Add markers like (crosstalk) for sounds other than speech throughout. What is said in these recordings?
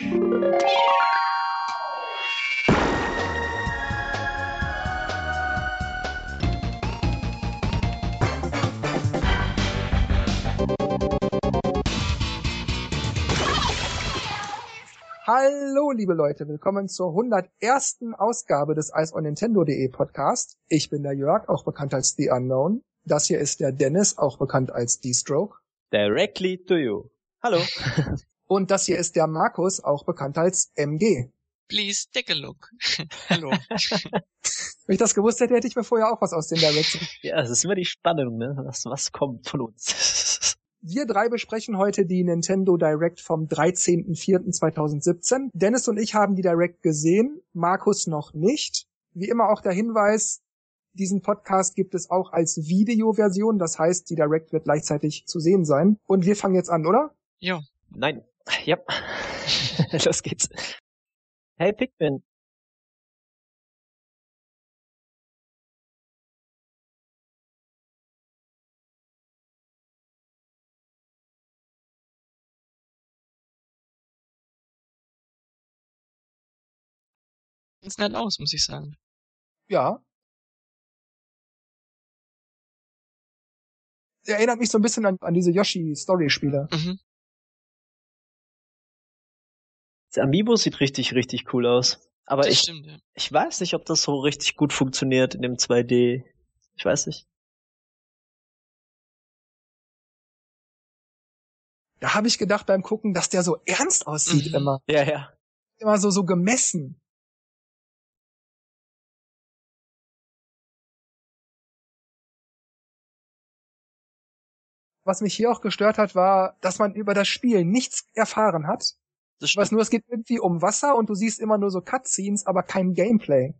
Hallo, liebe Leute, willkommen zur 101. Ausgabe des Ice on Nintendo.de Podcast. Ich bin der Jörg, auch bekannt als The Unknown. Das hier ist der Dennis, auch bekannt als D-Stroke. Directly to you. Hallo. (laughs) Und das hier ist der Markus, auch bekannt als MG. Please take a look. (laughs) Hallo. Wenn ich das gewusst hätte, hätte ich mir vorher auch was aus den Directs. Ja, es ist immer die Spannung, ne? Was, was kommt von uns? (laughs) Wir drei besprechen heute die Nintendo Direct vom 13.04.2017. Dennis und ich haben die Direct gesehen, Markus noch nicht. Wie immer auch der Hinweis, diesen Podcast gibt es auch als Videoversion, das heißt, die Direct wird gleichzeitig zu sehen sein. Und wir fangen jetzt an, oder? Ja. Nein. Ja. (laughs) Los geht's. Hey Pikmin. Ganz nett aus, muss ich sagen. Ja. Erinnert mich so ein bisschen an, an diese Yoshi-Story-Spiele. Mhm. Das Amiibo sieht richtig, richtig cool aus. Aber Das ich, stimmt, ja. ich weiß nicht, ob das so richtig gut funktioniert in dem 2D. Ich weiß nicht. Da habe ich gedacht beim Gucken, dass der so ernst aussieht Mhm. immer. Ja, ja. Immer so, so gemessen. Was mich hier auch gestört hat, war, dass man über das Spiel nichts erfahren hat. Ich weiß nur, es geht irgendwie um Wasser und du siehst immer nur so Cutscenes, aber kein Gameplay.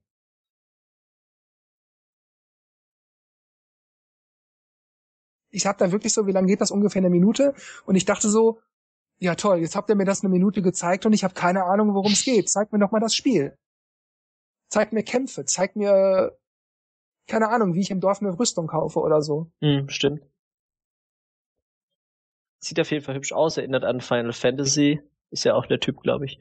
Ich hab da wirklich so, wie lange geht das ungefähr eine Minute? Und ich dachte so, ja toll, jetzt habt ihr mir das eine Minute gezeigt und ich habe keine Ahnung, worum es geht. Zeigt mir doch mal das Spiel. Zeigt mir Kämpfe, zeigt mir keine Ahnung, wie ich im Dorf eine Rüstung kaufe oder so. Hm, stimmt. Sieht auf jeden Fall hübsch aus, erinnert an Final Fantasy. Ist ja auch der Typ, glaube ich.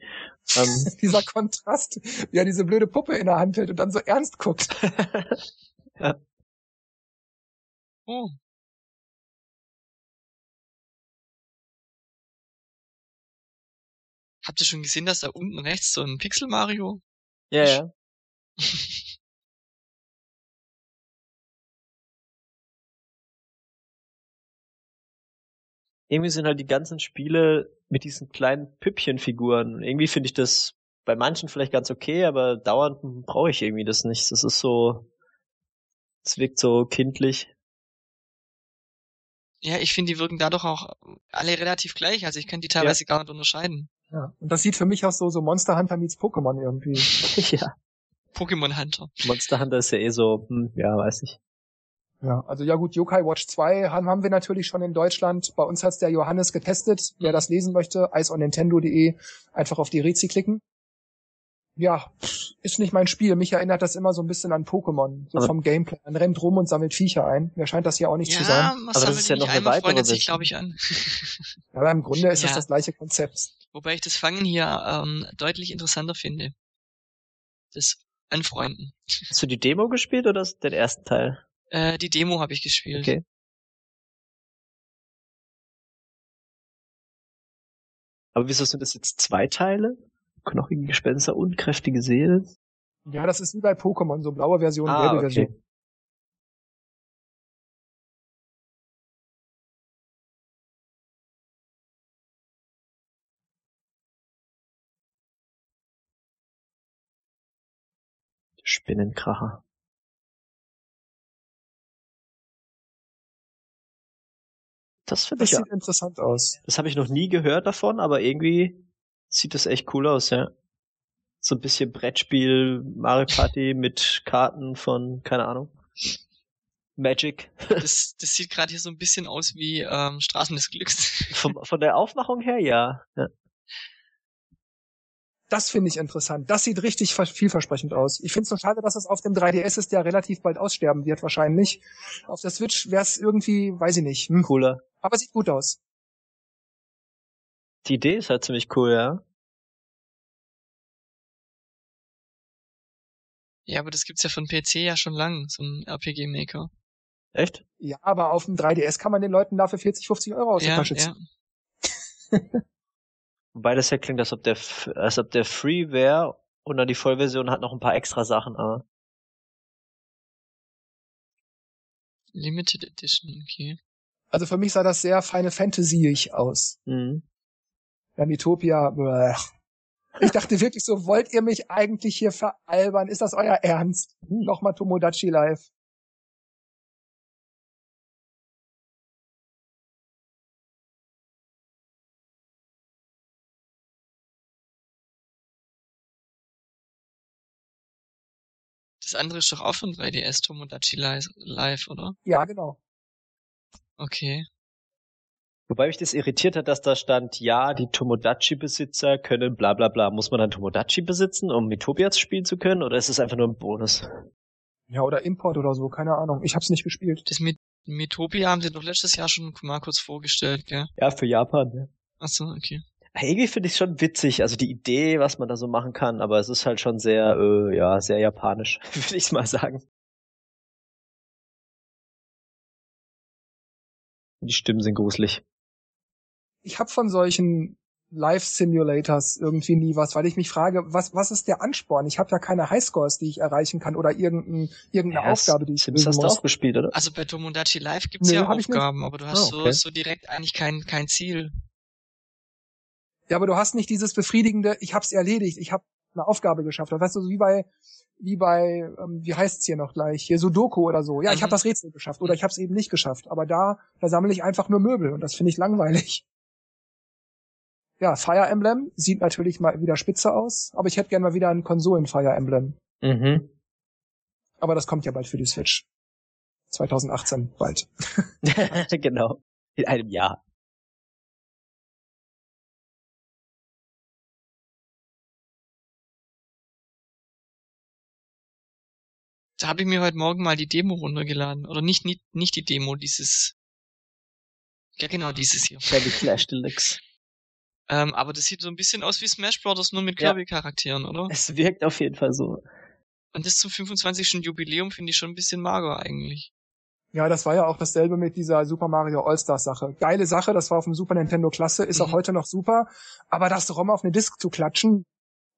Ähm, (laughs) Dieser Kontrast, wie er diese blöde Puppe in der Hand hält und dann so ernst guckt. (laughs) Oh. Habt ihr schon gesehen, dass da unten rechts so ein Pixel Mario? ja, ja. (laughs) Irgendwie sind halt die ganzen Spiele mit diesen kleinen Püppchenfiguren. Irgendwie finde ich das bei manchen vielleicht ganz okay, aber dauernd brauche ich irgendwie das nicht. Das ist so, es wirkt so kindlich. ja, ich finde, die wirken dadurch auch alle relativ gleich. Also ich kann die teilweise gar nicht unterscheiden. Ja. Und das sieht für mich aus so, so Monster Hunter meets Pokémon irgendwie. (laughs) (laughs) ja. Pokémon Hunter. Monster Hunter ist ja eh so, hm, ja, weiß ich. Ja, also ja gut, Yokai Watch 2 haben, haben wir natürlich schon in Deutschland. Bei uns hat's der Johannes getestet. Wer das lesen möchte, iceonnintendo.de, einfach auf die Rezi klicken. Ja, pff, ist nicht mein Spiel. Mich erinnert das immer so ein bisschen an Pokémon, so Aber- vom Gameplay. Man rennt rum und sammelt Viecher ein. Mir scheint das hier auch nicht zu sein. Ja, Aber das ist ja noch eine weitere sich, glaube ich, an. (laughs) Aber im Grunde ist es Ja. das gleiche Konzept. Wobei ich das Fangen hier ähm, deutlich interessanter finde. Das Anfreunden. Hast du die Demo gespielt oder den ersten Teil? Äh, die Demo habe ich gespielt. Okay. Aber wieso sind das jetzt zwei Teile? Knochige Gespenster und kräftige Seelen? Ja, das ist wie bei Pokémon, so blaue Version, Ah, gelbe Version. okay. Spinnenkracher. Das finde Das ich ja. sieht interessant aus. Das habe ich noch nie gehört davon, aber irgendwie sieht das echt cool aus, ja. So ein bisschen Brettspiel, Mario Party (laughs) mit Karten von, keine Ahnung. Magic. (laughs) Das, das sieht gerade hier so ein bisschen aus wie ähm, Straßen des Glücks. Von, von der Aufmachung her, ja. ja. Das finde ich interessant. Das sieht richtig vielversprechend aus. Ich finde es nur schade, dass es auf dem 3DS ist, der relativ bald aussterben wird wahrscheinlich. Auf der Switch wäre es irgendwie, weiß ich nicht. Hm. Cooler. Aber sieht gut aus. Die Idee ist halt ziemlich cool, ja. Ja, aber das gibt's ja von PC ja schon lang, so ein RPG-Maker. Echt? Ja, aber auf dem 3DS kann man den Leuten dafür 40, 50 Euro aus der ja, Tasche ziehen. Ja. (laughs) das ja klingt, als ob der, als ob der Free wäre und dann die Vollversion hat noch ein paar extra Sachen, aber. Limited Edition, okay. Also für mich sah das sehr Final Fantasy-ig aus. Mhm. Ja, Mitopia, bleh. Ich dachte wirklich so, wollt ihr mich eigentlich hier veralbern? Ist das euer Ernst? Hm, Nochmal Tomodachi Live. Das andere ist doch auch von 3DS Tomodachi Li- Live, oder? Ja, genau. Okay. Wobei mich das irritiert hat, dass da stand, ja, die Tomodachi-Besitzer können bla bla bla. Muss man dann Tomodachi besitzen, um Mitopia spielen zu können, oder ist es einfach nur ein Bonus? Ja, oder Import oder so, keine Ahnung. Ich hab's nicht gespielt. Das mit Metopia haben sie doch letztes Jahr schon mal kurz vorgestellt, gell? Ja, für Japan, ja. Ach so, okay. Irgendwie finde ich schon witzig, also die Idee, was man da so machen kann, aber es ist halt schon sehr, äh, ja, sehr japanisch, (laughs) würde ich mal sagen. Die Stimmen sind gruselig. Ich hab von solchen Live-Simulators irgendwie nie was, weil ich mich frage, was, was ist der Ansporn? Ich habe ja keine Highscores, die ich erreichen kann oder irgendein, irgendeine Ja, Aufgabe, die ich Sims lösen hast du muss. auch gespielt, oder? Also bei Tomodachi Live gibt's Nö, ja. Aufgaben, aber du hast Ah, okay. so, so direkt eigentlich kein, kein Ziel. Ja, aber du hast nicht dieses befriedigende, ich hab's erledigt, ich habe eine Aufgabe geschafft. Weißt du, so wie bei, wie bei, ähm, wie heißt's hier noch gleich, hier Sudoku oder so. Ja, ich Mhm. habe das Rätsel geschafft oder ich habe es eben nicht geschafft. Aber da, da sammle ich einfach nur Möbel und das finde ich langweilig. Ja, Fire Emblem sieht natürlich mal wieder spitze aus, aber ich hätte gern mal wieder ein Konsolen Fire Emblem. Mhm. Aber das kommt ja bald für die Switch. 2018 bald. (laughs) genau. In einem Jahr. Da habe ich mir heute Morgen mal die Demo runtergeladen. Oder nicht, nicht, nicht die Demo, dieses. Ja, genau, dieses hier. Candy Clash Deluxe. (laughs) Ähm, aber das sieht so ein bisschen aus wie Smash Bros. nur mit Ja. Kirby-Charakteren, oder? Es wirkt auf jeden Fall so. Und das zum 25. Jubiläum finde ich schon ein bisschen mager eigentlich. Ja, das war ja auch dasselbe mit dieser Super Mario All-Stars Sache. Geile Sache, das war auf dem Super Nintendo klasse, ist auch Mhm. heute noch super. Aber das ROM auf eine Disk zu klatschen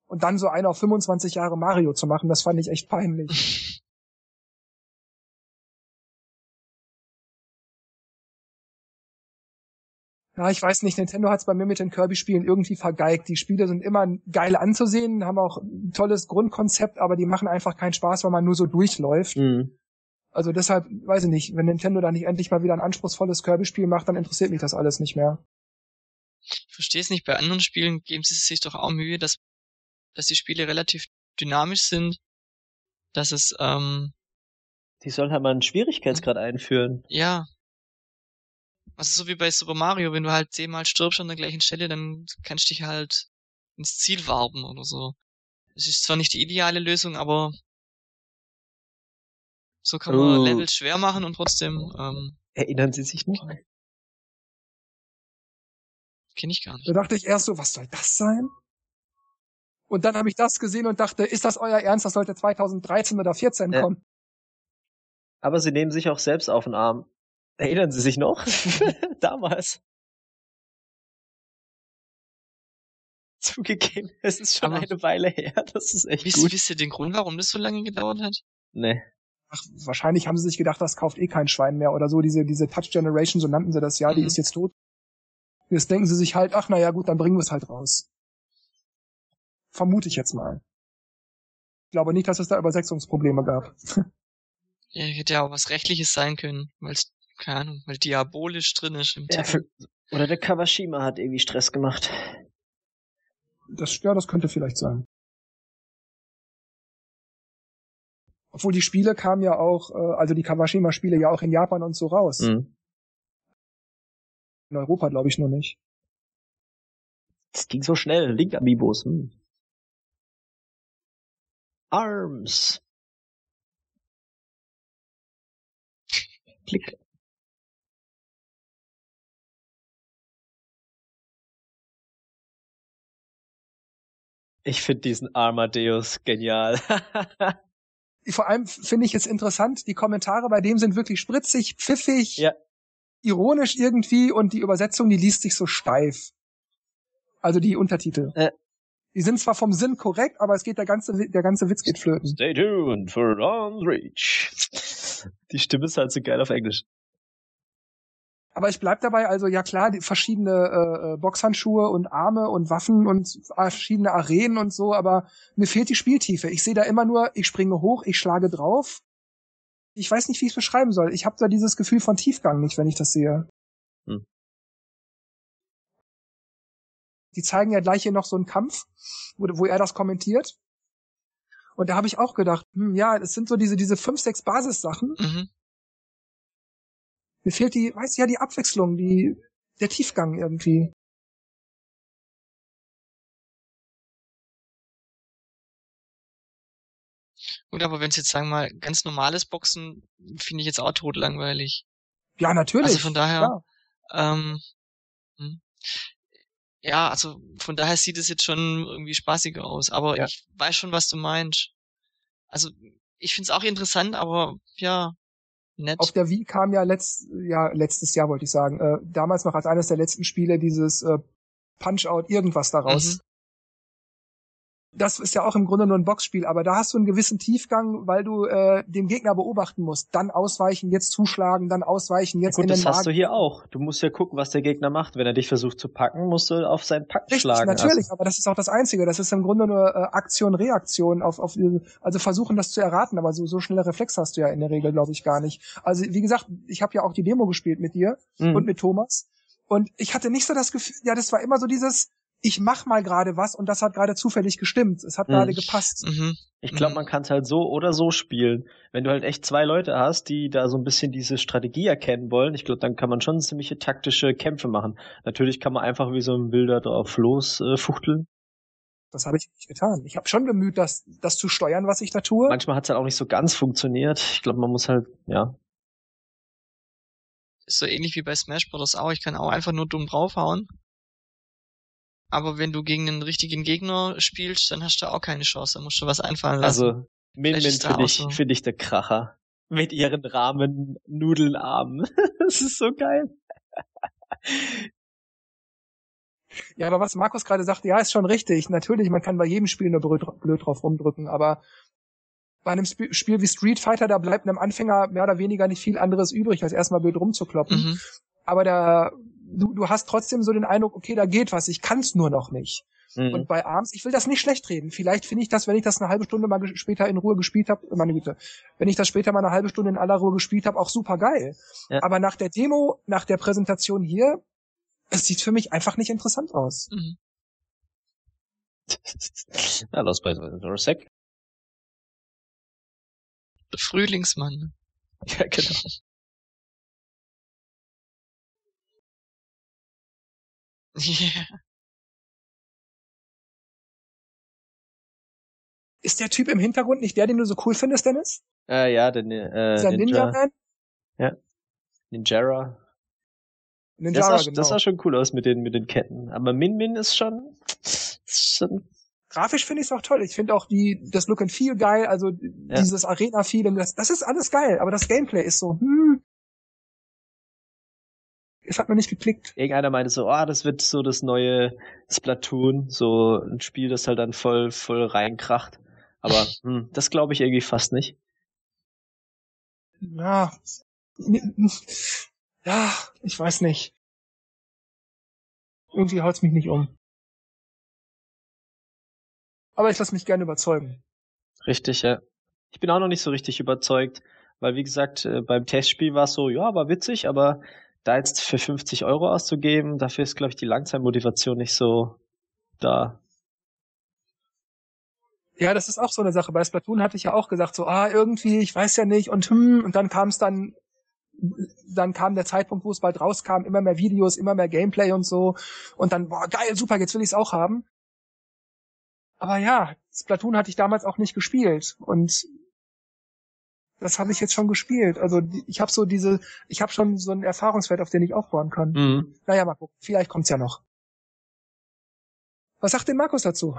und dann so einen auf 25 Jahre Mario zu machen, das fand ich echt peinlich. (laughs) Ja, ich weiß nicht, Nintendo hat es bei mir mit den Kirby-Spielen irgendwie vergeigt. Die Spiele sind immer geil anzusehen, haben auch ein tolles Grundkonzept, aber die machen einfach keinen Spaß, weil man nur so durchläuft. Mhm. Also deshalb, weiß ich nicht, wenn Nintendo da nicht endlich mal wieder ein anspruchsvolles Kirby-Spiel macht, dann interessiert mich das alles nicht mehr. Ich verstehe es nicht, bei anderen Spielen geben sie sich doch auch Mühe, dass, dass die Spiele relativ dynamisch sind, dass es, ähm, Die sollen halt mal einen Schwierigkeitsgrad einführen. ja. Also so wie bei Super Mario, wenn du halt zehnmal stirbst an der gleichen Stelle, dann kannst du dich halt ins Ziel warben oder so. Das ist zwar nicht die ideale Lösung, aber so kann man Oh. Levels schwer machen und trotzdem, ähm, Erinnern Sie sich noch? kenne ich gar nicht. Da dachte ich erst so, was soll das sein? Und dann habe ich das gesehen und dachte, ist das euer Ernst? Das sollte 2013 oder 14 Ja. kommen. Aber sie nehmen sich auch selbst auf den Arm. Erinnern Sie sich noch? (laughs) Damals. Zugegeben, (laughs) es ist schon Aber- eine Weile her. Das ist echt Wisst, gut. wisst ihr den Grund, warum das so lange gedauert hat? Nee. Ach, wahrscheinlich haben sie sich gedacht, das kauft eh kein Schwein mehr oder so. Diese, diese Touch Generation, so nannten sie das ja, die Mhm. ist jetzt tot. Jetzt denken sie sich halt, ach na ja, gut, dann bringen wir es halt raus. Vermute ich jetzt mal. Ich glaube nicht, dass es da Übersetzungsprobleme gab. (laughs) Ja, hätte ja auch was Rechtliches sein können, weil es, keine Ahnung, weil diabolisch drin ist im Ja, Titel. oder der Kawashima hat irgendwie Stress gemacht. Das, ja, das könnte vielleicht sein. Obwohl die Spiele kamen ja auch, äh, also die Kawashima-Spiele ja auch in Japan und so raus. Mhm. In Europa glaube ich nur nicht. Das ging so schnell. Link Amiibos. Hm. Arms. Klick. Ich finde diesen Armadeus genial. (laughs) vor allem finde ich es interessant, die Kommentare bei dem sind wirklich spritzig, pfiffig, Ja. ironisch irgendwie und die Übersetzung, die liest sich so steif. Also die Untertitel. Äh. Die sind zwar vom Sinn korrekt, aber es geht der ganze, der ganze Witz geht flöten. Stay tuned for Ron's Reach. Die Stimme ist halt so geil auf Englisch. Aber ich bleib dabei, also ja klar, die verschiedene äh, äh, Boxhandschuhe und Arme und Waffen und verschiedene Arenen und so, aber mir fehlt die Spieltiefe. Ich sehe da immer nur, ich springe hoch, ich schlage drauf. Ich weiß nicht, wie ich es beschreiben soll. Ich habe da dieses Gefühl von Tiefgang nicht, wenn ich das sehe. Hm. Die zeigen ja gleich hier noch so einen Kampf, wo, wo er das kommentiert. Und da habe ich auch gedacht, hm, ja, es sind so diese, diese fünf, sechs Basissachen. Mhm. Mir fehlt die, weißt du, ja, die Abwechslung, die, der Tiefgang irgendwie. Gut, aber wenn es jetzt sagen wir mal ganz normales Boxen, finde ich jetzt auch tot langweilig. Ja, natürlich. Also von daher, ähm, hm. ja, also von daher sieht es jetzt schon irgendwie spaßiger aus. Aber Ja. ich weiß schon, was du meinst. Also ich finde es auch interessant, aber ja, nett. Auf der Wii kam ja letzt, ja, letztes Jahr wollte ich sagen, äh, damals noch als eines der letzten Spiele dieses äh, Punch-Out irgendwas daraus. Mhm. Das ist ja auch im Grunde nur ein Boxspiel, aber da hast du einen gewissen Tiefgang, weil du äh, den Gegner beobachten musst. Dann ausweichen, jetzt zuschlagen, dann ausweichen, jetzt Gut, in den das hast du Magen. hier auch. Du musst ja gucken, was der Gegner macht. Wenn er dich versucht zu packen, musst du auf seinen Pack Richtig, schlagen. natürlich, Also, aber das ist auch das Einzige. Das ist im Grunde nur äh, Aktion, Reaktion auf, auf also versuchen das zu erraten, aber so, so schnelle Reflex hast du ja in der Regel, glaube ich, gar nicht. Also wie gesagt, ich habe ja auch die Demo gespielt mit dir mhm. und mit Thomas. Und ich hatte nicht so das Gefühl, ja, das war immer so dieses, ich mach mal gerade was und das hat gerade zufällig gestimmt. Es hat Mhm. gerade gepasst. Mhm. Ich glaube, Mhm. man kann es halt so oder so spielen. Wenn du halt echt zwei Leute hast, die da so ein bisschen diese Strategie erkennen wollen, ich glaube, dann kann man schon ziemliche taktische Kämpfe machen. Natürlich kann man einfach wie so ein Wilder drauf losfuchteln. Äh, fuchteln. Das habe ich nicht getan. Ich habe schon bemüht, das, das zu steuern, was ich da tue. Manchmal hat es halt auch nicht so ganz funktioniert. Ich glaube, man muss halt, ja. Ist so ähnlich wie bei Smash Bros. auch. Ich kann auch einfach nur dumm draufhauen. Aber wenn du gegen einen richtigen Gegner spielst, dann hast du auch keine Chance. Dann musst du was einfallen lassen. Also, Min Min finde ich, so. find ich der Kracher. Mit ihren rahmen Nudelarmen. (laughs) das ist so geil. Ja, aber was Markus gerade sagte, ja, ist schon richtig. Natürlich, man kann bei jedem Spiel nur blöd, blöd drauf rumdrücken, aber bei einem Sp Spiel wie Street Fighter, da bleibt einem Anfänger mehr oder weniger nicht viel anderes übrig, als erstmal blöd rumzukloppen. Mhm. Aber da, du, du hast trotzdem so den Eindruck, okay, da geht was, ich kann's nur noch nicht. Mhm. Und bei Arms, ich will das nicht schlecht reden. Vielleicht finde ich das, wenn ich das eine halbe Stunde mal später in Ruhe gespielt habe, meine Güte, wenn ich das später mal eine halbe Stunde in aller Ruhe gespielt habe, auch super geil. Ja. Aber nach der Demo, nach der Präsentation hier, es sieht für mich einfach nicht interessant aus. Mhm. (laughs) Na, los bei so Sek. Der Frühlingsmann. (laughs) Ja, genau. (laughs) Ja. Ist der Typ im Hintergrund nicht der, den du so cool findest, Dennis? Äh, ja, der äh, Dieser Ninja, Ninja, Man? Ninjara. Das Ninjara, sah, genau. das sah schon cool aus mit den, mit den Ketten. Aber Min Min ist schon, ist schon Grafisch finde ich es auch toll. Ich finde auch die, das Look and Feel geil, also dieses Arena-Feeling, das, das ist alles geil, aber das Gameplay ist so, hm. Es hat mir nicht geklickt. irgendeiner meinte so, ah, das wird so das neue Splatoon, so ein Spiel, das halt dann voll, voll reinkracht. Aber (laughs) hm, das glaube ich irgendwie fast nicht. Ja. Ja, ich weiß nicht. Irgendwie haut's mich nicht um. Aber ich lasse mich gerne überzeugen. Richtig, ja. Ich bin auch noch nicht so richtig überzeugt, weil wie gesagt, äh, beim Testspiel war es so, ja, war witzig, aber da jetzt für 50 Euro auszugeben, dafür ist, glaube ich, die Langzeitmotivation nicht so da. Ja, das ist auch so eine Sache. Bei Splatoon hatte ich ja auch gesagt, so, ah, irgendwie, ich weiß ja nicht, und hm, und dann kam es dann, dann kam der Zeitpunkt, wo es bald rauskam, immer mehr Videos, immer mehr Gameplay und so. Und dann, boah, geil, super, jetzt will ich es auch haben. Aber ja, Splatoon hatte ich damals auch nicht gespielt. Und das habe ich jetzt schon gespielt. Also ich habe so diese, ich habe schon so einen Erfahrungswert, auf den ich aufbauen kann. Mhm. Naja, mal gucken. Vielleicht kommt's ja noch. Was sagt denn Markus dazu?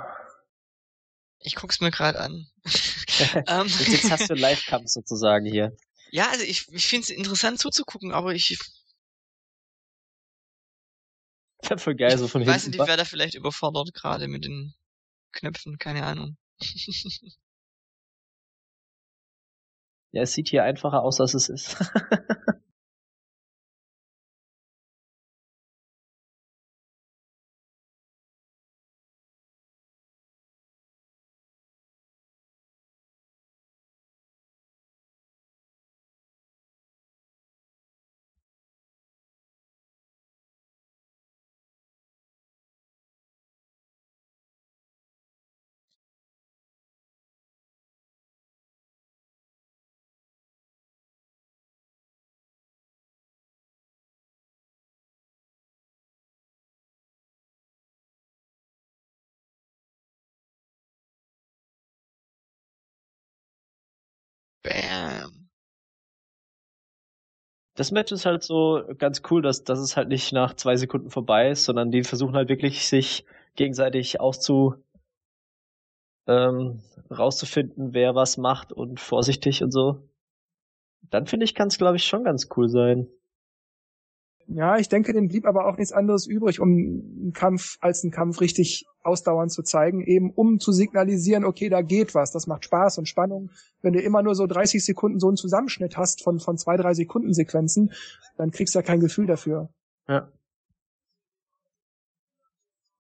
Ich guck's mir gerade an. (laughs) ähm, Jetzt, jetzt hast du einen Live-Kampf sozusagen hier. ja, also ich, ich finde es interessant zuzugucken, aber ich (laughs) Voll geil, so von weiß hinten. nicht, ich wäre da vielleicht überfordert gerade mit den Knöpfen, keine Ahnung. (laughs) Ja, es sieht hier einfacher aus, als es ist. (laughs) Bam. Das Match ist halt so ganz cool, dass, dass es halt nicht nach zwei Sekunden vorbei ist, sondern die versuchen halt wirklich sich gegenseitig auszu, ähm, rauszufinden, wer was macht und vorsichtig und so. Dann finde ich, kann es glaube ich schon ganz cool sein. Ja, ich denke, dem blieb aber auch nichts anderes übrig, um einen Kampf als einen Kampf richtig ausdauernd zu zeigen, eben um zu signalisieren, okay, da geht was, das macht Spaß und Spannung. Wenn du immer nur so 30 Sekunden so einen Zusammenschnitt hast von, von zwei, drei Sekunden Sequenzen, dann kriegst du ja kein Gefühl dafür. Ja.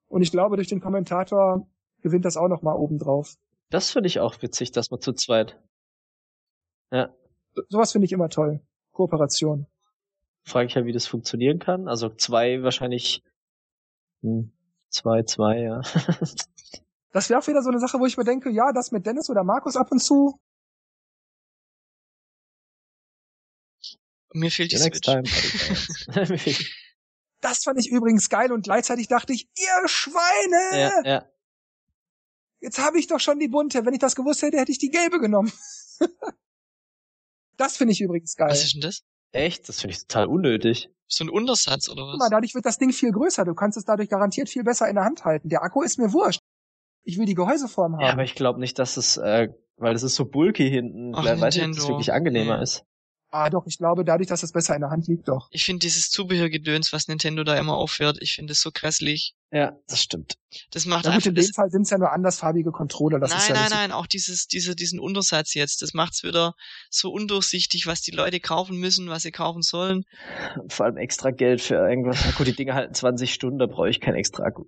Und ich glaube, durch den Kommentator gewinnt das auch noch mal obendrauf. Das finde ich auch witzig, dass man zu zweit. Ja. So- Sowas finde ich immer toll. Kooperation. Frage ich ja, wie das funktionieren kann. Also zwei wahrscheinlich. Hm, zwei, zwei, ja. (laughs) Das wäre auch wieder so eine Sache, wo ich mir denke, ja, das mit Dennis oder Markus ab und zu, Mir fehlt die The Switch. time. buddy. (laughs) (laughs) das fand ich übrigens geil und gleichzeitig dachte ich, ihr Schweine! ja, ja. Jetzt habe ich doch schon die bunte. Wenn ich das gewusst hätte, hätte ich die gelbe genommen. das finde ich übrigens geil. Was ist denn das? Echt? Das finde ich total unnötig. So ein Untersatz oder Guck mal, was? dadurch wird das Ding viel größer. Du kannst es dadurch garantiert viel besser in der Hand halten. Der Akku ist mir wurscht. Ich will die Gehäuseform Ja, haben. aber ich glaube nicht, dass es, äh, weil das ist so bulky hinten. Ach, Wer weiß nicht, ob das Nintendo. wirklich angenehmer Nee. ist. Ah, doch, ich glaube, dadurch, dass es besser in der Hand liegt, doch. Ich finde dieses Zubehörgedöns, was Nintendo da immer aufhört, ich finde es so grässlich. Ja, das stimmt. Das macht gut, einfach, in dem das, Fall sind es ja nur andersfarbige Controller. Das ist nein, ja nein, so- nein, auch dieses, diese, diesen Untersatz jetzt, das macht's wieder so undurchsichtig, was die Leute kaufen müssen, was sie kaufen sollen. Vor allem extra Geld für irgendwas. Akku, die Dinger halten 20 Stunden, da brauche ich keinen extra Akku.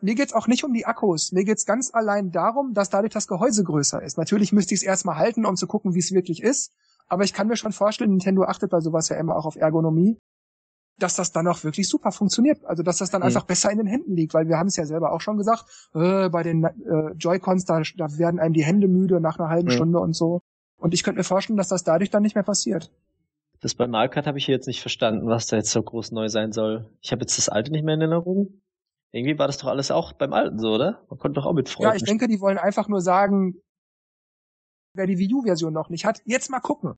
Mir geht's auch nicht um die Akkus. Mir geht's ganz allein darum, dass dadurch das Gehäuse größer ist. Natürlich müsste ich es erstmal halten, um zu gucken, wie es wirklich ist. Aber ich kann mir schon vorstellen, Nintendo achtet bei sowas ja immer auch auf Ergonomie, dass das dann auch wirklich super funktioniert. Also dass das dann Mhm. einfach besser in den Händen liegt, weil wir haben es ja selber auch schon gesagt, äh, bei den äh, Joy-Cons, da, da werden einem die Hände müde nach einer halben Mhm. Stunde und so. Und ich könnte mir vorstellen, dass das dadurch dann nicht mehr passiert. Das bei Mario Kart habe ich jetzt nicht verstanden, was da jetzt so groß neu sein soll. Ich habe jetzt das alte nicht mehr in Erinnerung. Irgendwie war das doch alles auch beim alten so, oder? Man konnte doch auch mit Freunden. Ja, ich denke, die wollen einfach nur sagen, wer die Wii U-Version noch nicht hat, jetzt mal gucken.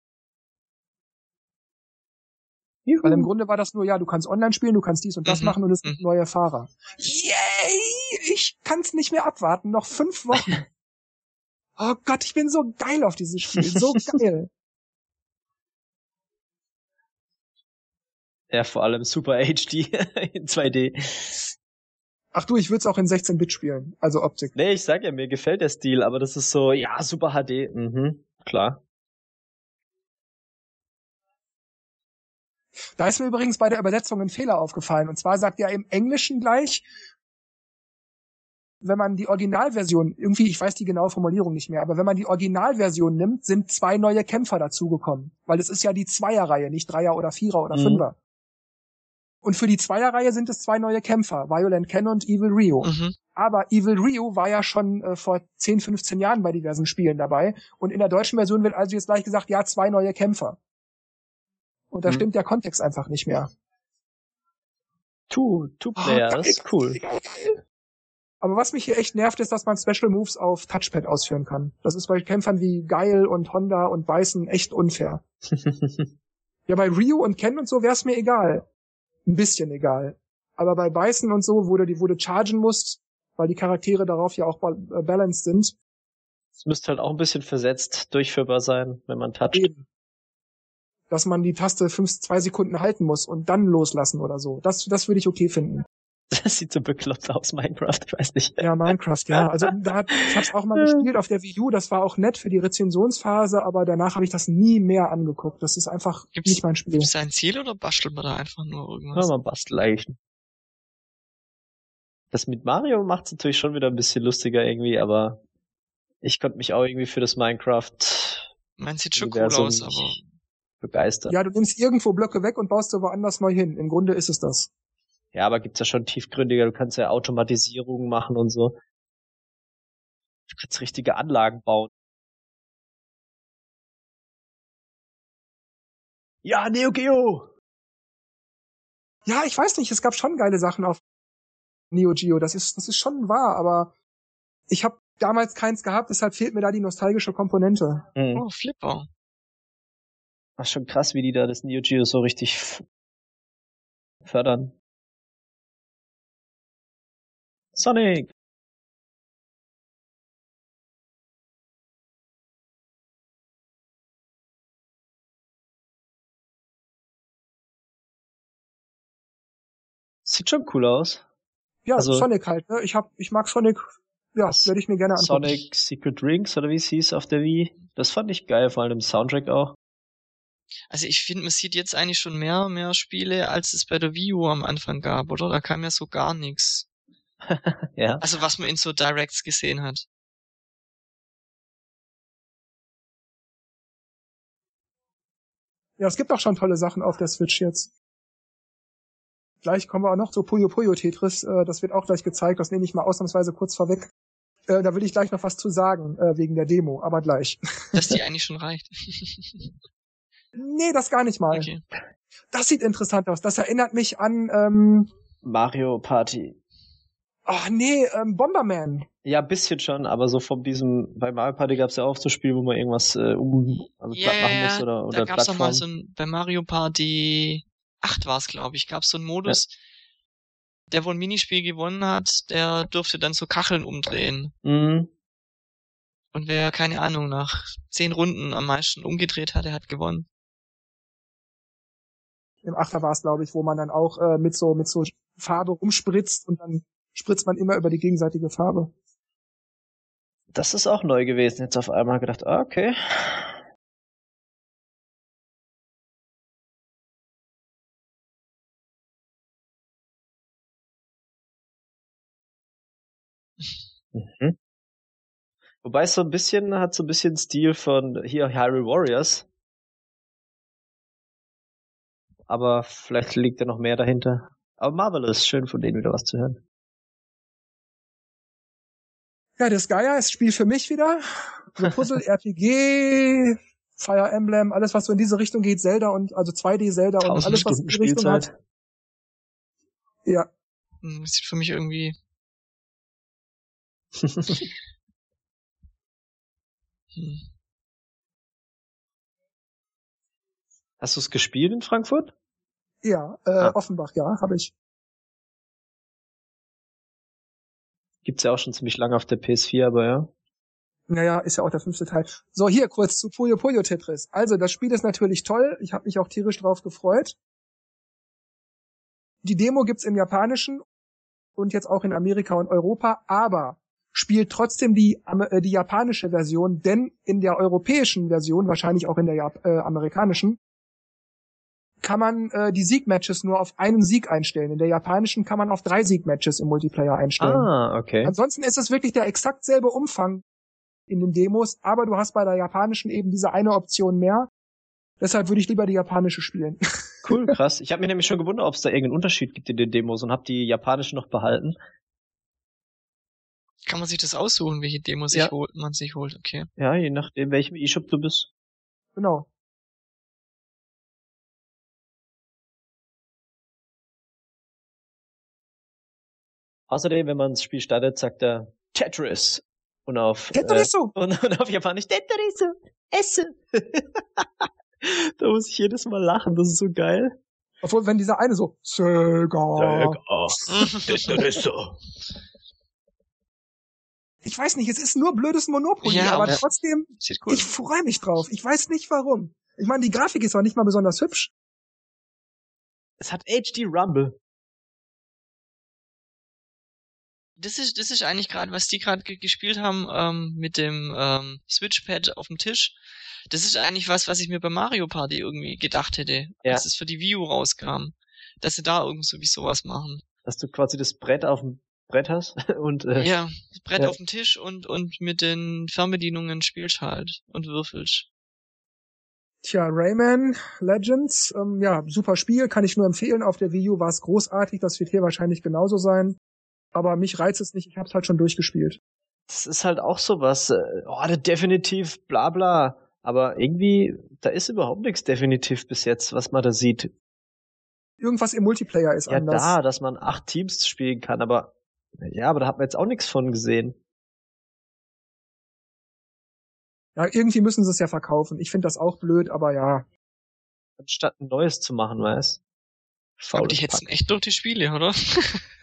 spielen. Weil im Grunde war das nur, ja, du kannst online spielen, du kannst dies und das Mhm, machen und es gibt mhm. neue Fahrer. Yay! Ich kann's nicht mehr abwarten. Noch fünf Wochen. (laughs) Oh Gott, ich bin so geil auf dieses Spiel. So (laughs) geil. Ja, vor allem Super HD (laughs) in 2D. Ach du, ich würde es auch in 16-Bit spielen. Also Optik. Nee, ich sag ja, mir gefällt der Stil, aber das ist so, ja, Super HD. Mhm, klar. Da ist mir übrigens bei der Übersetzung ein Fehler aufgefallen. Und zwar sagt er im Englischen gleich, wenn man die Originalversion, irgendwie, ich weiß die genaue Formulierung nicht mehr, aber wenn man die Originalversion nimmt, sind zwei neue Kämpfer dazugekommen. Weil es ist ja die Zweierreihe, nicht Dreier oder Vierer oder Mhm. Fünfer. Und für die Zweierreihe sind es zwei neue Kämpfer, Violent Ken und Evil Rio. Mhm. Aber Evil Rio war ja schon äh, vor 10, 15 Jahren bei diversen Spielen dabei. Und in der deutschen Version wird also jetzt gleich gesagt, ja, zwei neue Kämpfer. Und da Mhm. stimmt der Kontext einfach nicht mehr. Two, Two Ah, Player, geil, das ist cool. Aber was mich hier echt nervt, ist, dass man Special Moves auf Touchpad ausführen kann. Das ist bei Kämpfern wie Geil und Honda und Bison echt unfair. (laughs) Ja, bei Ryu und Ken und so wär's mir egal. Ein bisschen egal. Aber bei Bison und so, wo du die, wo du chargen musst, weil die Charaktere darauf ja auch äh, balanced sind, Es müsste halt auch ein bisschen versetzt durchführbar sein, wenn man toucht. Eben. Dass man die Taste fünf, zwei Sekunden halten muss und dann loslassen oder so. Das, das würde ich okay finden. (laughs) Das sieht so bekloppt aus, Minecraft, ich weiß nicht. Ja, Minecraft, ja. Also da hat, (laughs) ich habe es auch mal gespielt auf der Wii U, das war auch nett für die Rezensionsphase, aber danach habe ich das nie mehr angeguckt. Das ist einfach Gibt's- nicht mein Spiel. Gibt es ein Ziel oder bastelt man da einfach nur irgendwas? Ja, man Basteleichen. Das mit Mario macht's natürlich schon wieder ein bisschen lustiger irgendwie, aber ich konnte mich auch irgendwie für das Minecraft Mein sieht schon cool aus, aber nicht begeistern. Ja, du nimmst irgendwo Blöcke weg und baust sie woanders neu hin. Im Grunde ist es das. Ja, aber gibt's ja schon tiefgründiger, du kannst ja Automatisierungen machen und so. Du kannst richtige Anlagen bauen. Ja, Neo Geo! Ja, ich weiß nicht, es gab schon geile Sachen auf Neo Geo. Das ist, das ist schon wahr, aber ich habe damals keins gehabt, deshalb fehlt mir da die nostalgische Komponente. Mhm. oh, Flipper. War schon krass, wie die da das Neo Geo so richtig fördern. Sonic! Sieht schon cool aus. Ja, Also- Sonic halt. Ne? Ich hab, ich mag Sonic. Ja, Das- werde ich mir gerne angucken. Sonic Secret Rings oder wie es hieß auf der Wii. Das fand ich geil, vor allem im Soundtrack auch. Also ich finde, man sieht jetzt eigentlich schon mehr, mehr Spiele, als es bei der Wii U am Anfang gab, oder? Da kam ja so gar nichts. (laughs) Ja. Also was man in so Directs gesehen hat. Ja, es gibt auch schon tolle Sachen auf der Switch jetzt. Gleich kommen wir auch noch zu Puyo Puyo Tetris. Äh, das wird auch gleich gezeigt. Das nehme ich mal ausnahmsweise kurz vorweg. Äh, da will ich gleich noch was zu sagen, äh, wegen der Demo, aber gleich. (laughs) Dass die eigentlich schon reicht. (laughs) nee, das gar nicht mal. okay. Das sieht interessant aus. Das erinnert mich an, ähm, Mario Party. Ach nee, ähm, Bomberman. Ja, bisschen schon, aber so von diesem, bei Mario Party gab's ja auch so Spiele, wo man irgendwas äh, um, also Ja, platt machen ja, muss oder, Da oder gab's doch mal Plattform. so ein, bei Mario Party 8 war's, glaube ich, gab's so einen Modus, der wo ein Minispiel gewonnen hat, der durfte dann so Kacheln umdrehen. Mhm. Und wer, keine Ahnung, nach zehn Runden am meisten umgedreht hat, der hat gewonnen. Im Achter war es, glaube ich, wo man dann auch äh, mit so mit so Farbe rumspritzt und dann spritzt man immer über die gegenseitige Farbe. Das ist auch neu gewesen. Jetzt auf einmal gedacht, ah, okay. Mhm. Wobei es so ein bisschen, hat so ein bisschen Stil von hier Hyrule Warriors. Aber vielleicht liegt ja noch mehr dahinter. Aber Marvelous, schön von denen wieder was zu hören. Ja, das Gaia ist Spiel für mich wieder. So Puzzle, (laughs) RPG, Fire Emblem, alles was so in diese Richtung geht, Zelda und also 2D Zelda und alles was in die Richtung hat. Spielzeit. Ja, Hm, Das sieht für mich irgendwie, (laughs) hm. Hast du es gespielt in Frankfurt? ja, äh, Ah. Offenbach, ja, habe ich. Gibt's ja auch schon ziemlich lange auf der PS4, aber ja. Naja, ist ja auch der fünfte Teil. So, hier kurz zu Puyo Puyo Tetris. Also, das Spiel ist natürlich toll. Ich habe mich auch tierisch drauf gefreut. Die Demo gibt's im Japanischen und jetzt auch in Amerika und Europa, aber spielt trotzdem die, äh, die japanische Version, denn in der europäischen Version, wahrscheinlich auch in der Jap äh, amerikanischen, kann man äh, die Siegmatches nur auf einen Sieg einstellen. In der japanischen kann man auf drei Siegmatches im Multiplayer einstellen. Ah, okay. Ansonsten ist es wirklich der exakt selbe Umfang in den Demos, aber du hast bei der japanischen eben diese eine Option mehr. Deshalb würde ich lieber die japanische spielen. (laughs) Cool, krass. Ich habe mich nämlich schon gewundert, ob es da irgendeinen Unterschied gibt in den Demos und habe die japanische noch behalten. kann man sich das aussuchen, welche Demo sich Ja. holt, man sich holt, okay. Ja, je nachdem, welchem E-Shop du bist. genau. Außerdem, wenn man das Spiel startet, sagt er Tetris. Und auf, Tetrisu! Äh, (laughs) und, und auf Japanisch Tetrisu. Essen. (laughs) da muss ich jedes Mal lachen, das ist so geil. Obwohl, wenn dieser eine so, Sega. (laughs) Tetrisu. Ich weiß nicht, es ist nur blödes Monopoly, Ja, aber trotzdem, cool. ich freue mich drauf. Ich weiß nicht warum. Ich meine, die Grafik ist auch nicht mal besonders hübsch. Es hat HD Rumble. Das ist, das ist eigentlich gerade, was die gerade ge- gespielt haben ähm, mit dem ähm, Switchpad auf dem Tisch. Das ist eigentlich was, was ich mir bei Mario Party irgendwie gedacht hätte, Ja. als es für die Wii U rauskam. Dass sie da irgend so wie sowas machen. Dass du quasi das Brett auf dem Brett hast (laughs) und äh, Ja, das Brett Ja. auf dem Tisch und, und mit den Fernbedienungen spielst halt und würfelst. Tja, Rayman Legends, ähm, ja, super Spiel, kann ich nur empfehlen. Auf der Wii U war es großartig, das wird hier wahrscheinlich genauso sein. Aber mich reizt es nicht, ich habe es halt schon durchgespielt. das ist halt auch sowas. Äh, oh, definitiv, bla bla. Aber irgendwie, da ist überhaupt nichts definitiv bis jetzt, was man da sieht. Irgendwas im Multiplayer ist Ja, anders. da, dass man acht Teams spielen kann, aber ja, aber da hat man jetzt auch nichts von gesehen. Ja, irgendwie müssen sie es ja verkaufen. Ich finde das auch blöd, aber ja. Anstatt ein neues zu machen, weißt Aber die hetzen echt durch die Spiele, oder?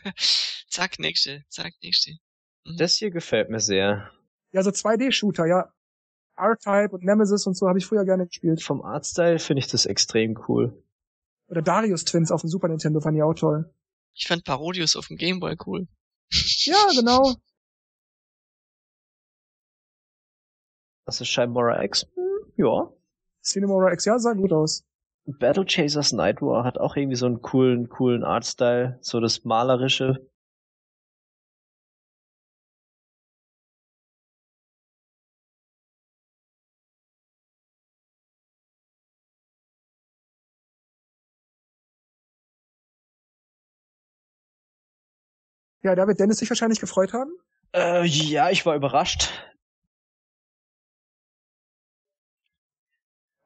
(laughs) zack, nächste, zack, nächste. Mhm. Das hier gefällt mir sehr. Ja, so 2D-Shooter, ja. R-Type und Nemesis und so habe ich früher gerne gespielt. Vom Artstyle finde ich das extrem cool. Oder Darius Twins auf dem Super Nintendo fand ich auch toll. Ich fand Parodius auf dem Gameboy cool. (laughs) Ja, genau. Das ist scheinbar X. Hm, ja. Cinemora X, ja, sah gut aus. Battle Chasers Night War hat auch irgendwie so einen coolen, coolen Artstyle. So das Malerische. Ja, da wird Dennis sich wahrscheinlich gefreut haben. Äh, ja, ich war überrascht.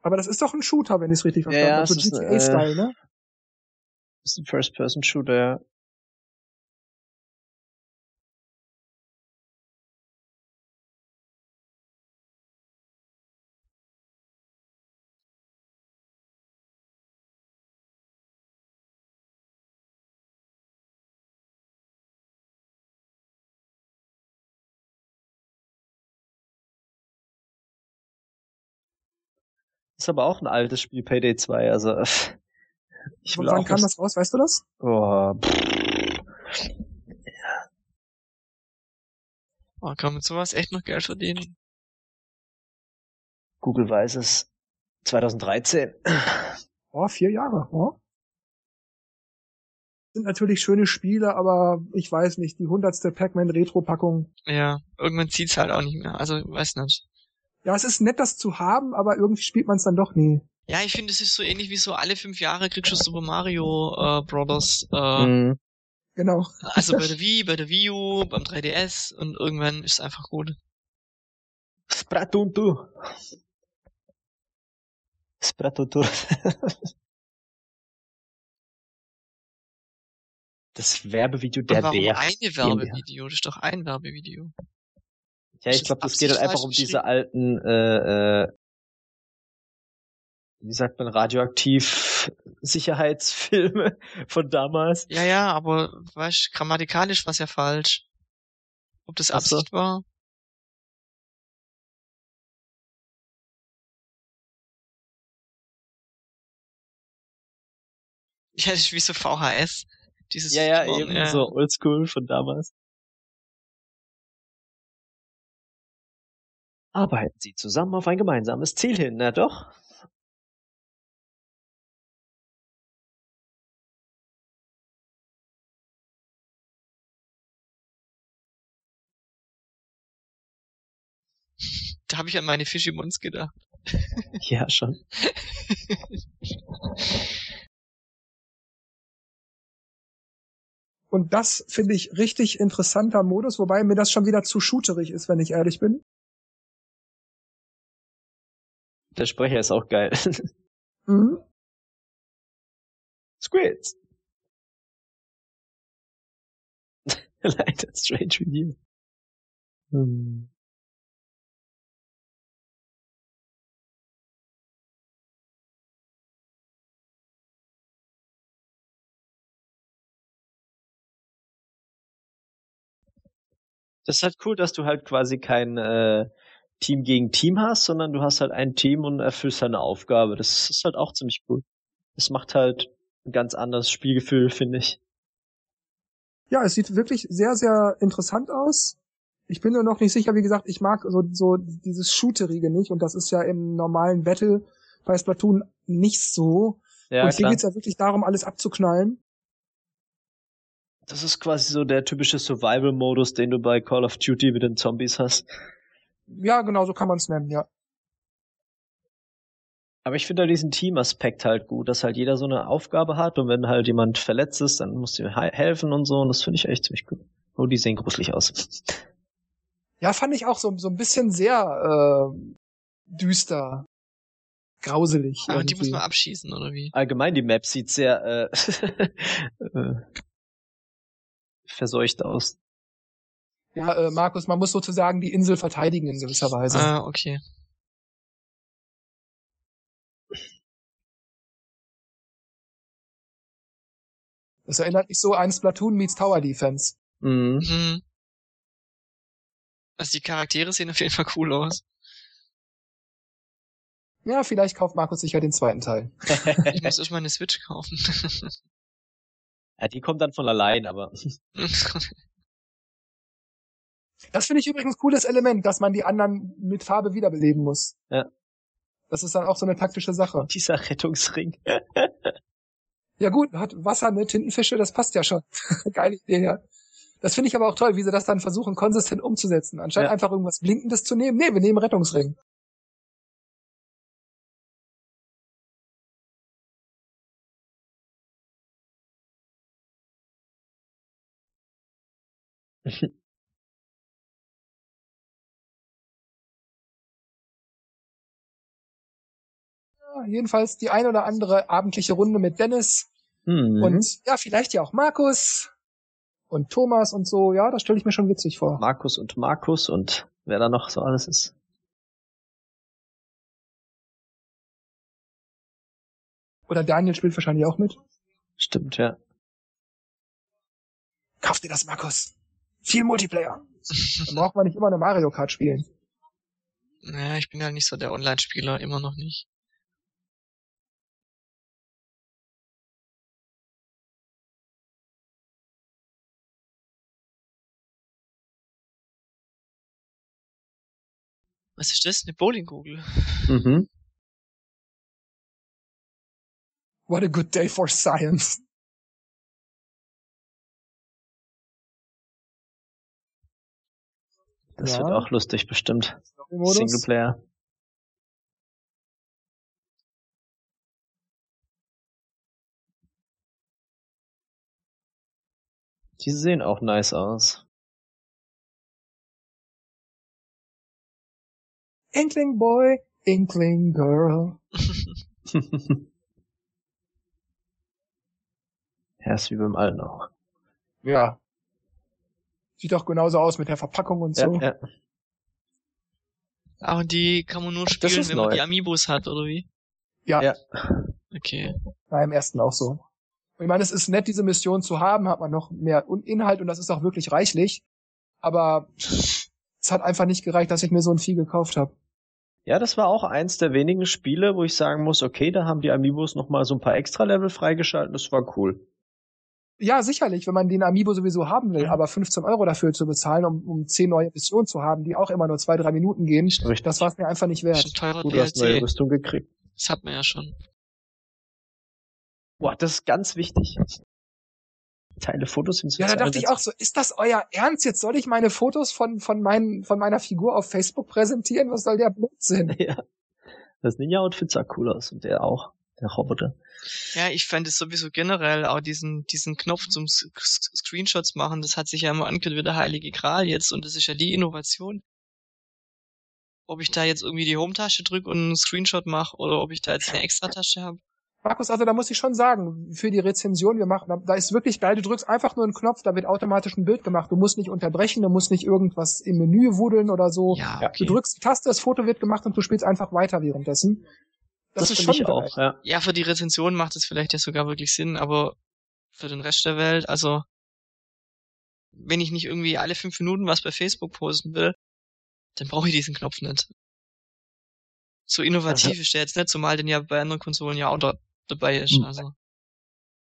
Aber das ist doch ein Shooter, wenn ich es richtig Ja, verstanden ja, habe. So ist ein, GTA-Style, ne? Das ist ein First-Person-Shooter, ja. Ist aber auch ein altes Spiel, Payday 2, also äh, ich will Wann auch kam das raus, weißt du das? Oh, pff. Oh, kann man mit sowas echt noch Geld verdienen? Google weiß es. 2013. Oh, vier Jahre. Oh. Sind natürlich schöne Spiele, aber ich weiß nicht, die hundertste Pac-Man Retro-Packung. Ja, irgendwann zieht's halt auch nicht mehr. Also, weiß nicht. Ja, es ist nett, das zu haben, aber irgendwie spielt man es dann doch nie. Ja, ich finde, es ist so ähnlich wie so alle fünf Jahre kriegst du Super Mario äh, Brothers. Äh, Mhm. Genau. Also bei (laughs) der Wii, bei der Wii U, beim 3DS und irgendwann ist es einfach gut. Splatoon 2. Splatoon 2. Das Werbevideo Und der warum der. eine. Werbevideo? Das ist doch ein Werbevideo. Ja, ich glaube, das geht halt einfach um diese alten, äh, äh, wie sagt man, radioaktiv Sicherheitsfilme (laughs) von damals. Ja, ja, aber weißt, grammatikalisch war's ja falsch. Ob das. Absicht war? Ja, das ist wie so VHS. Dieses Ja, ja, eben so oldschool von damals. Arbeiten Sie zusammen auf ein gemeinsames Ziel hin, na doch? (laughs) Da habe ich an meine Fischimons gedacht. (laughs) Ja, schon. Und das finde ich richtig interessanter Modus, wobei mir das schon wieder zu shooterig ist, wenn ich ehrlich bin. Der Sprecher ist auch geil. (laughs) Mhm. Squids. (laughs) Leider strange Video. Hm. Das ist halt cool, dass du halt quasi kein äh, Team gegen Team hast, sondern du hast halt ein Team und erfüllst deine Aufgabe. Das ist halt auch ziemlich cool. Das macht halt ein ganz anderes Spielgefühl, finde ich. Ja, es sieht wirklich sehr, sehr interessant aus. Ich bin nur noch nicht sicher, wie gesagt, ich mag so, so dieses Shooterige nicht und das ist ja im normalen Battle bei Splatoon nicht so. Ja, und hier klar. geht's ja wirklich darum, alles abzuknallen. Das ist quasi so der typische Survival-Modus, den du bei Call of Duty mit den Zombies hast. Ja, genau so kann man es nennen, ja. Aber ich finde halt diesen Team-Aspekt halt gut, dass halt jeder so eine Aufgabe hat und wenn halt jemand verletzt ist, dann musst du ihm he- helfen und so und das finde ich echt ziemlich gut. Oh, die sehen gruselig aus. (laughs) Ja, fand ich auch so, so ein bisschen sehr äh, düster, grauselig. Aber die muss irgendwie. man abschießen, oder wie? Allgemein die Map sieht sehr äh, (laughs) äh, verseucht aus. Ja, äh, Markus, man muss sozusagen die Insel verteidigen in gewisser Weise. Ah, okay. Das erinnert mich so an Splatoon meets Tower Defense. Mhm. Mhm. Also die Charaktere sehen auf jeden Fall cool aus. Ja, vielleicht kauft Markus sicher den zweiten Teil. Ich muss (laughs) erst mal eine Switch kaufen. ja, die kommt dann von allein, aber (laughs) Das finde ich übrigens ein cooles Element, dass man die anderen mit Farbe wiederbeleben muss. Ja. Das ist dann auch so eine taktische Sache. (laughs) dieser Rettungsring. Ja gut, hat Wasser, ne, Tintenfische, das passt ja schon. (laughs) Geile Idee, ja. Das finde ich aber auch toll, wie sie das dann versuchen, konsistent umzusetzen. Anstatt Ja. einfach irgendwas Blinkendes zu nehmen. Nee, wir nehmen Rettungsring. (laughs) jedenfalls die ein oder andere abendliche Runde mit Dennis Mhm. und ja, vielleicht ja auch Markus und Thomas und so. Ja, das stelle ich mir schon witzig vor. Markus und Markus und wer da noch so alles ist. Oder Daniel spielt wahrscheinlich auch mit. Stimmt, ja. Kauf dir das, Markus. Viel Multiplayer. Dann braucht man nicht immer eine Mario Kart spielen. naja, ich bin halt nicht so der Online-Spieler, immer noch nicht. Was ist das? Eine Bowling-Kugel? Mhm. What a good day for science. Das Ja. wird auch lustig, bestimmt. Singleplayer. Die sehen auch nice aus. Inkling Boy, Inkling Girl. (laughs) ja, ist wie beim alten auch. Ja. Sieht doch genauso aus mit der Verpackung und so. Ja, ja. Ah, und die kann man nur spielen, wenn man neu. die Amiibos hat, oder wie? Ja, Ja. Okay. war im ersten auch so. Ich meine, es ist nett, diese Mission zu haben, hat man noch mehr Inhalt und das ist auch wirklich reichlich. Aber es hat einfach nicht gereicht, dass ich mir so ein Vieh gekauft habe. Ja, das war auch eins der wenigen Spiele, wo ich sagen muss, okay, da haben die Amiibos noch mal so ein paar Extra-Level freigeschalten, das war cool. Ja, sicherlich, wenn man den Amiibo sowieso haben will, aber 15 Euro dafür zu bezahlen, um, um 10 neue Missionen zu haben, die auch immer nur zwei, drei Minuten gehen, Richtig. das war es mir einfach nicht wert. Gut, du hast neue. Rüstung gekriegt. Das hat man ja schon. Boah, das ist ganz wichtig. Teile Fotos im Ja, da dachte ich auch so, ist das euer Ernst? Jetzt soll ich meine Fotos von, von, meinen, von meiner Figur auf Facebook präsentieren? Was soll der Blödsinn? (laughs) Ja. Das Ninja-Outfit sah cool aus und der auch, der Roboter. Ja, ich fand es sowieso generell auch diesen, diesen Knopf zum Screenshots machen, das hat sich ja immer angehört wie der heilige Gral jetzt und das ist ja die Innovation. Ob ich da jetzt irgendwie die Home-Tasche drücke und einen Screenshot mache oder ob ich da jetzt eine Extra-Tasche habe. Markus, also da muss ich schon sagen, für die Rezension, wir machen, da- da ist wirklich geil, du drückst einfach nur einen Knopf, da wird automatisch ein Bild gemacht. Du musst nicht unterbrechen, du musst nicht irgendwas im Menü wudeln oder so. Ja, Ja. Du okay. drückst die Taste, das Foto wird gemacht und du spielst einfach weiter währenddessen. Das, ist finde schon auch, ja. Ja, für die Rezension macht es vielleicht ja sogar wirklich Sinn, aber für den Rest der Welt, also wenn ich nicht irgendwie alle fünf Minuten was bei Facebook posten will, dann brauche ich diesen Knopf nicht. So innovativ ist der jetzt nicht, zumal den ja bei anderen Konsolen ja auch da, dabei ist. Hm. Also.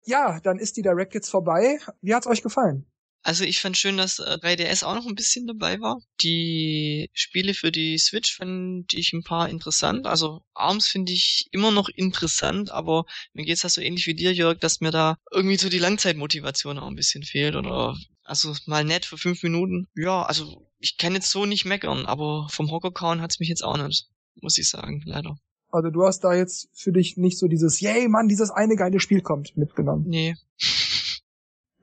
Ja, dann ist die Direct jetzt vorbei. Wie hat's euch gefallen? Also ich fand schön, dass 3DS äh, auch noch ein bisschen dabei war. Die Spiele für die Switch fand ich ein paar interessant. Also ARMS finde ich immer noch interessant, aber mir geht's da so ähnlich wie dir, Jörg, dass mir da irgendwie so die Langzeitmotivation auch ein bisschen fehlt. Oder also mal nett für fünf Minuten. Ja, also ich kann jetzt so nicht meckern, aber vom Hocker hat's mich jetzt auch nicht, muss ich sagen, leider. Also du hast da jetzt für dich nicht so dieses, yay, Mann, dieses eine geile Spiel kommt mitgenommen. Nee.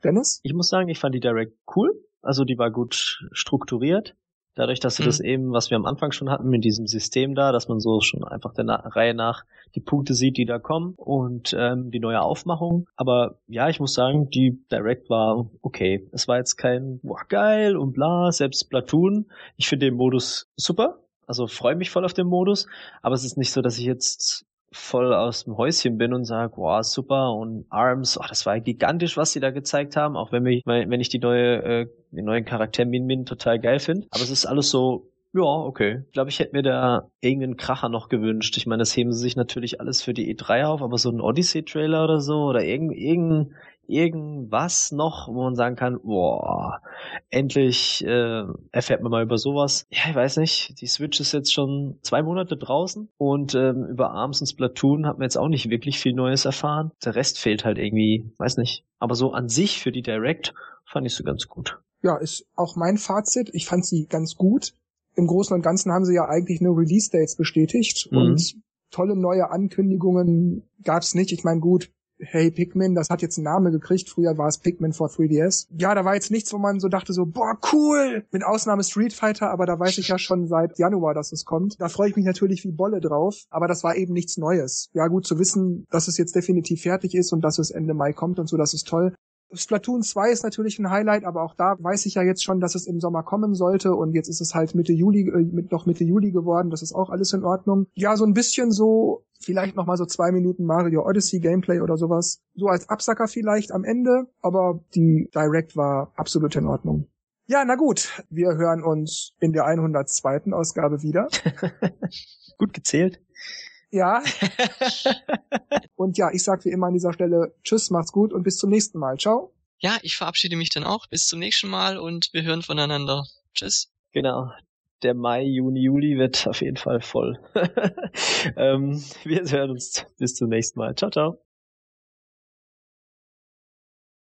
Dennis? Ich muss sagen, ich fand die Direct cool. Also die war gut strukturiert. Dadurch, dass du mhm. das eben, was wir am Anfang schon hatten, mit diesem System da, dass man so schon einfach der Na Reihe nach die Punkte sieht, die da kommen und ähm, die neue Aufmachung. Aber ja, ich muss sagen, die Direct war okay. Es war jetzt kein, boah, geil und bla, selbst Platoon. Ich finde den Modus super. Also freue mich voll auf den Modus. Aber es ist nicht so, dass ich jetzt voll aus dem Häuschen bin und sage, wow, super und Arms, oh, das war gigantisch, was sie da gezeigt haben, auch wenn, mich, wenn ich die neue, äh, den neuen Charakter Min Min total geil finde. Aber es ist alles so, ja, okay. Ich glaube, ich hätte mir da irgendeinen Kracher noch gewünscht. Ich meine, das heben sie sich natürlich alles für die E3 auf, aber so ein Odyssey-Trailer oder so oder irgendein, irgendein irgendwas noch, wo man sagen kann, boah, endlich äh, erfährt man mal über sowas. Ja, ich weiß nicht, die Switch ist jetzt schon zwei Monate draußen und ähm, über Arms und Splatoon hat man jetzt auch nicht wirklich viel Neues erfahren. Der Rest fehlt halt irgendwie, weiß nicht. Aber so an sich für die Direct fand ich sie ganz gut. Ja, ist auch mein Fazit. Ich fand sie ganz gut. Im Großen und Ganzen haben sie ja eigentlich nur Release-Dates bestätigt mhm. und tolle neue Ankündigungen gab's nicht. Ich meine, gut, Hey Pikmin, das hat jetzt einen Namen gekriegt. Früher war es Pikmin for 3DS. Ja, da war jetzt nichts, wo man so dachte so, boah, cool! Mit Ausnahme Street Fighter, aber da weiß ich ja schon seit Januar, dass es kommt. Da freue ich mich natürlich wie Bolle drauf, aber das war eben nichts Neues. Ja, gut zu wissen, dass es jetzt definitiv fertig ist und dass es Ende Mai kommt und so, das ist toll. Splatoon 2 ist natürlich ein Highlight, aber auch da weiß ich ja jetzt schon, dass es im Sommer kommen sollte und jetzt ist es halt Mitte Juli, äh, noch Mitte Juli geworden, das ist auch alles in Ordnung. Ja, so ein bisschen so, vielleicht nochmal so zwei Minuten Mario Odyssey Gameplay oder sowas. So als Absacker vielleicht am Ende, aber die Direct war absolut in Ordnung. Ja, na gut, wir hören uns in der 102. Ausgabe wieder. (laughs) gut gezählt. Ja. (laughs) und ja, ich sag wie immer an dieser Stelle Tschüss, macht's gut und bis zum nächsten Mal. Ciao. Ja, ich verabschiede mich dann auch. Bis zum nächsten Mal und wir hören voneinander. Tschüss. Genau. Der Mai, Juni, Juli wird auf jeden Fall voll. (laughs) ähm, wir hören uns bis zum nächsten Mal. Ciao, ciao.